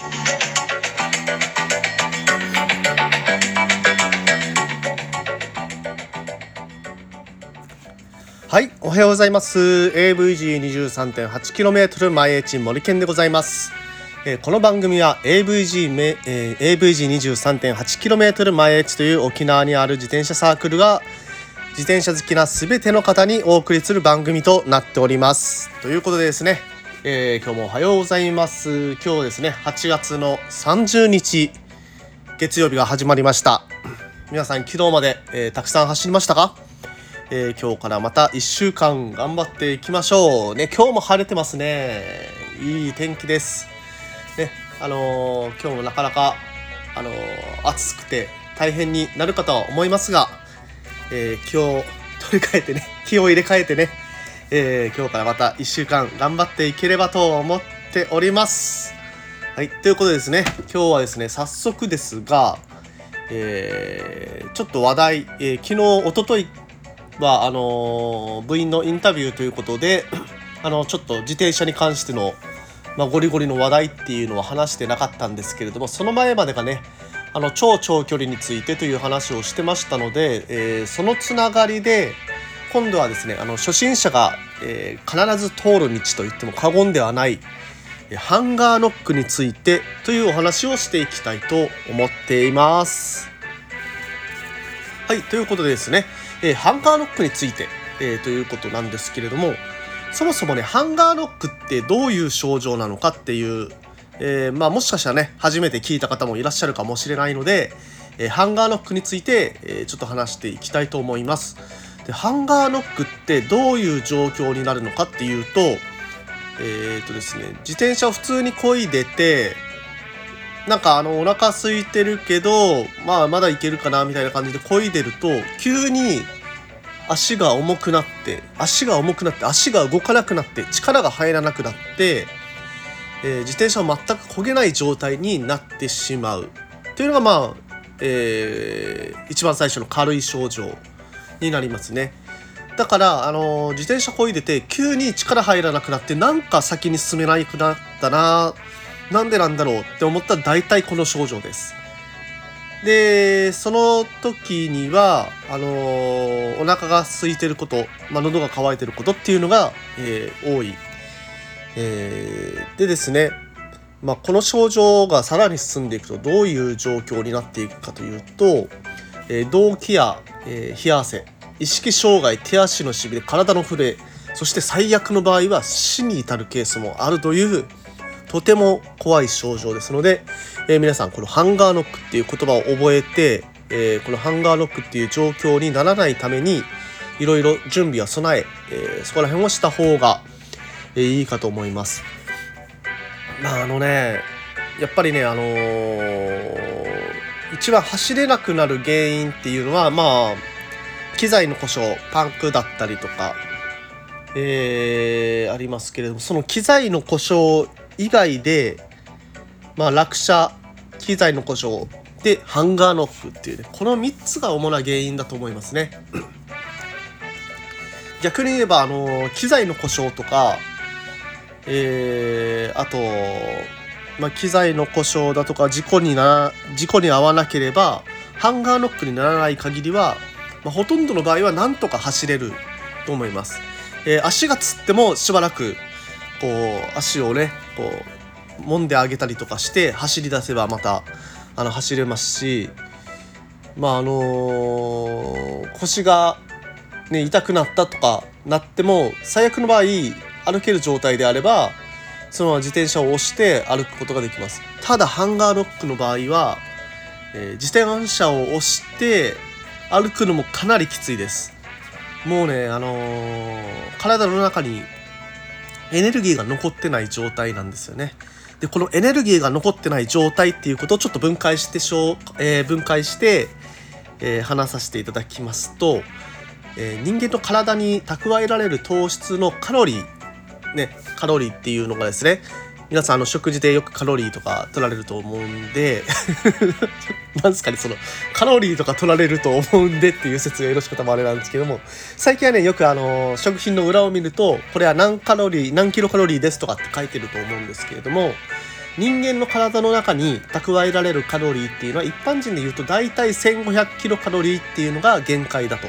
はい、おはようございます。AVG23.8km 前エチ森健でございます。えー、この番組は AVG め、えー、AVG23.8km 前エチという沖縄にある自転車サークルが自転車好きなすべての方にお送りする番組となっております。ということでですね、えー、今日もおはようございます。今日ですね、8月の30日月曜日が始まりました。皆さん昨日まで、えー、たくさん走りましたか？えー、今日からまた1週間頑張っていきましょう。ね、今日も晴れてますね。いい天気です。ね、あのー、今日もなかなか、あのー、暑くて大変になるかとは思いますが、え気を取り替えてね、気を入れ替えてね、え今日からまた1週間頑張っていければと思っております。はい、ということでですね、今日はですね、早速ですが、えー、ちょっと話題、えー、昨日、おとといはあの部員のインタビューということで あのちょっと自転車に関しての、まあ、ゴリゴリの話題っていうのは話してなかったんですけれどもその前までがねあの超長距離についてという話をしてましたので、えー、そのつながりで今度はですねあの初心者が、えー、必ず通る道と言っても過言ではないハンガーノックについてというお話をしていきたいと思っています。はいということでですねえー、ハンガーノックについて、えー、ということなんですけれどもそもそもねハンガーノックってどういう症状なのかっていう、えー、まあ、もしかしたらね初めて聞いた方もいらっしゃるかもしれないので、えハンガーノックについて、えちょっと話していきたいと思います。でハンガーノックってどういう状況になるのかっていうとえっ、とですね自転車を普通に漕いでてなんかあのお腹空いてるけどまあまだいけるかなみたいな感じで漕いでると急に足が重くなって足が重くなって足が動かなくなって力が入らなくなって、えー、自転車を全く漕げない状態になってしまう。というのがまあ、えー、一番最初の軽い症状。になりますね。だから、あの、自転車漕いでて急に力入らなくなってなんか先に進めなくなったななんでなんだろうって思ったら大体この症状です。で、その時には、あのー、お腹が空いてること、まあ、喉が渇いてることっていうのが、えー、多い。えー、でですね、まあ、この症状がさらに進んでいくとどういう状況になっていくかというと、えー、動悸や、えー、冷や汗、意識障害、手足のしびれ、体の震え、そして最悪の場合は死に至るケースもあるというとても怖い症状ですので、えー、皆さんこのハンガーノックっていう言葉を覚えて、えー、このハンガーノックっていう状況にならないためにいろいろ準備や備ええー、そこら辺をした方が、えいいかと思います。まああのねやっぱりねあの一番走れなくなる原因っていうのはまあ機材の故障パンクだったりとか、えー、ありますけれどもその機材の故障以外で、まあ、落車機材の故障でハンガーノックっていうねこの3つが主な原因だと思いますね。逆に言えばあの機材の故障とかえー、あと、まあ、機材の故障だとか事故にな事故に遭わなければハンガーノックにならない限りは、まあ、ほとんどの場合はなんとか走れると思います、えー、足がつってもしばらくこう足をねこう揉んであげたりとかして走り出せばまたあの走れますしまああのー、腰が、ね、痛くなったとかなっても最悪の場合歩ける状態であればそのまま自転車を押して歩くことができますただハンガーロックの場合は、えー、自転車を押して歩くのもかなりきついですもうねあのー、体の中にエネルギーが残ってない状態なんですよね。でこのエネルギーが残ってない状態っていうことをちょっと分解してしょう、えー、分解して、えー、話させていただきますと、えー、人間の体に蓄えられる糖質のカロリーねカロリーっていうのがですね皆さんあの食事でよくカロリーとか取られると思うんでなんですかねそのカロリーとか取られると思うんでっていう説がよろしくたもあれなんですけども最近はねよくあの食品の裏を見るとこれは何カロリー何キロカロリーですとかって書いてると思うんですけれども人間の体の中に蓄えられるカロリーっていうのは一般人で言うと大体1500キロカロリーっていうのが限界だと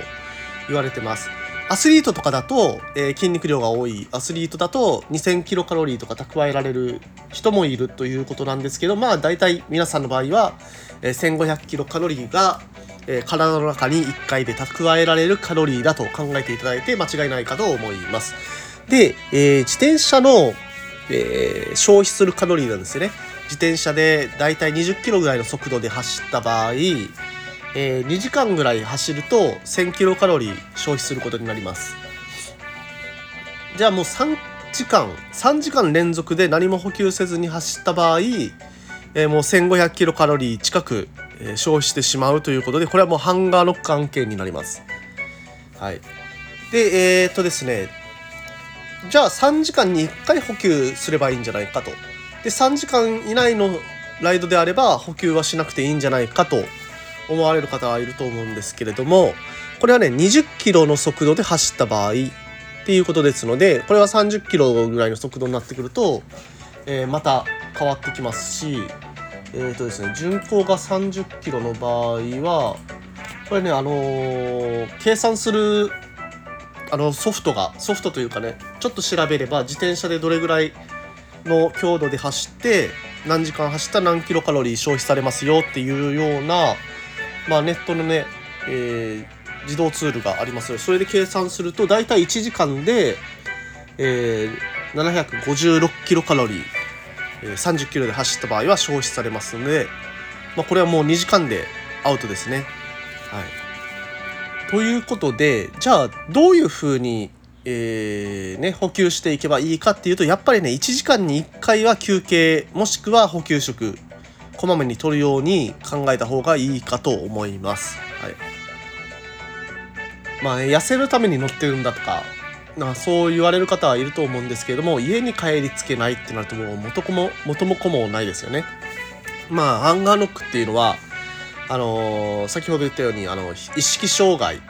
言われてます。アスリートとかだと、えー、筋肉量が多い。アスリートだと2000キロカロリーとか蓄えられる人もいるということなんですけどまあ大体皆さんの場合は、えー、1500キロカロリーが、えー、体の中に1回で蓄えられるカロリーだと考えていただいて間違いないかと思います。で、え、自転車の、え、消費するカロリーなんですよね。自転車でだいたい20キロぐらいの速度で走った場合えー、2時間ぐらい走ると1000キロカロリー消費することになります。じゃあもう3時間3時間連続で何も補給せずに走った場合、えー、もう1500キロカロリー近く、えー、消費してしまうということでこれはもうハンガーノック案件になります。はい。でえー、っとですね。じゃあ3時間に1回補給すればいいんじゃないかと。で3時間以内のライドであれば補給はしなくていいんじゃないかと思われる方はいると思うんですけれどもこれはね20キロの速度で走った場合っていうことですのでこれは30キロぐらいの速度になってくると、えー、また変わってきますしえーとですね巡航が30キロの場合はこれねあのー、計算するあのソフトがソフトというかねちょっと調べれば自転車でどれぐらいの強度で走って何時間走ったら何キロカロリー消費されますよっていうようなまあ、ネットのね、えー、自動ツールがありますのでそれで計算すると大体1時間で、えー、756キロカロリー、えー、30キロで走った場合は消費されますので、まあ、これはもう2時間でアウトですね。はい、ということでじゃあどういうふうにえーね、補給していけばいいかっていうとやっぱりね1時間に1回は休憩もしくは補給食こまめに取るように考えた方がいいかと思います。はい。まあ、ね、痩せるために乗ってるんだとか、なそう言われる方はいると思うんですけれども、家に帰りつけないってなるともう元子も、元も子もないですよね。まあ、ハンガーノックっていうのは、あのー、先ほど言ったように、あの、意識障害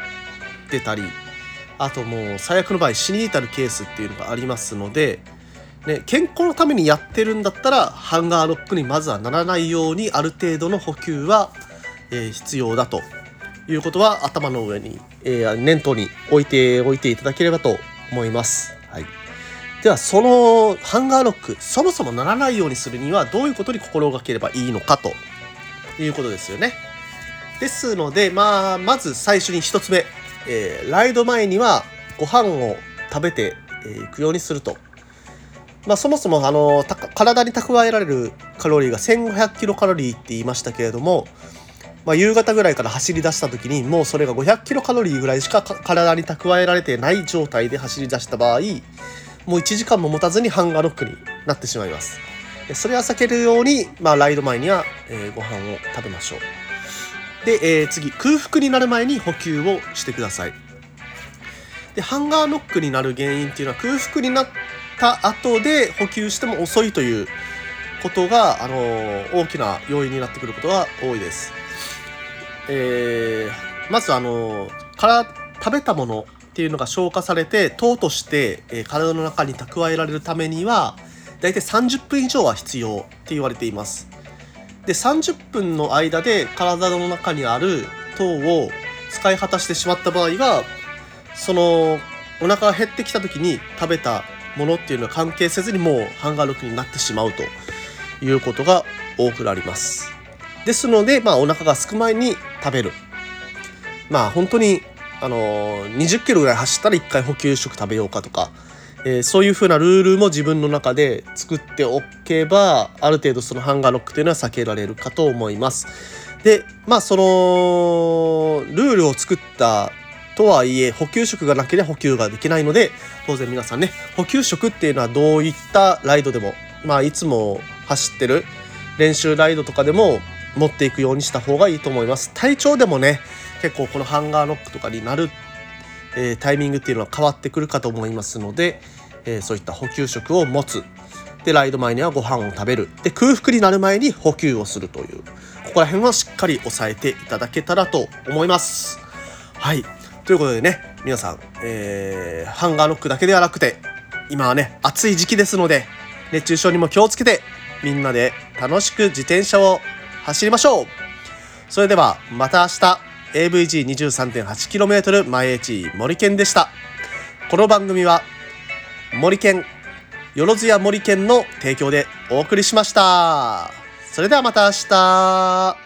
出たり、あともう最悪の場合死に至るケースっていうのがありますので、ね、健康のためにやってるんだったらハンガーロックにまずはならないようにある程度の補給は、えー、必要だということは頭の上に、えー、念頭に置いておいていただければと思います。はい、ではそのハンガーロックそもそもならないようにするにはどういうことに心がければいいのかということですよね。ですので、まあ、まず最初に1つ目、えー、ライド前にはご飯を食べていくようにするとまあ、そもそもあの体に蓄えられるカロリーが1500キロカロリーって言いましたけれども、まあ、夕方ぐらいから走り出した時にもうそれが500キロカロリーぐらいしか体に蓄えられてない状態で走り出した場合もう1時間も持たずにハンガーロックになってしまいます。それは避けるように、まあ、ライド前には、えー、ご飯を食べましょう。で、えー、次空腹になる前に補給をしてください。でハンガーノックになる原因っていうのは空腹になった後で補給しても遅いということが、あの大きな要因になってくることが多いです。えー、まず、あのから食べたものっていうのが消化されて糖として、えー、体の中に蓄えられるためには大体30分以上は必要って言われています。で30分の間で体の中にある糖を使い果たしてしまった場合はそのお腹が減ってきた時に食べたものっていうのは関係せずにもうハンガーロックになってしまうということが多くなります。ですので、まあ、お腹が空く前に食べる。まあ本当にあのー、20キロぐらい走ったら1回補給食食べようかとか、えー、そういうふうなルールも自分の中で作っておけばある程度そのハンガーロックというのは避けられるかと思います。でまあそのルールを作ったとはいえ補給食がなければ補給ができないので当然皆さんね補給食っていうのはどういったライドでもまあいつも走ってる練習ライドとかでも持っていくようにした方がいいと思います。体調でもね結構このハンガーノックとかになる、えー、タイミングっていうのは変わってくるかと思いますので、えー、そういった補給食を持つ。でライド前にはご飯を食べる。で空腹になる前に補給をするという。ここら辺はしっかり押さえていただけたらと思います。はい。ということでね、皆さん、えー、ハンガーノックだけではなくて、今はね、暑い時期ですので、熱中症にも気をつけて、みんなで楽しく自転車を走りましょう。それではまた明日 AVG23.8km 前地森健でした。この番組は森健よろずや森健の提供でお送りしました。それではまた明日。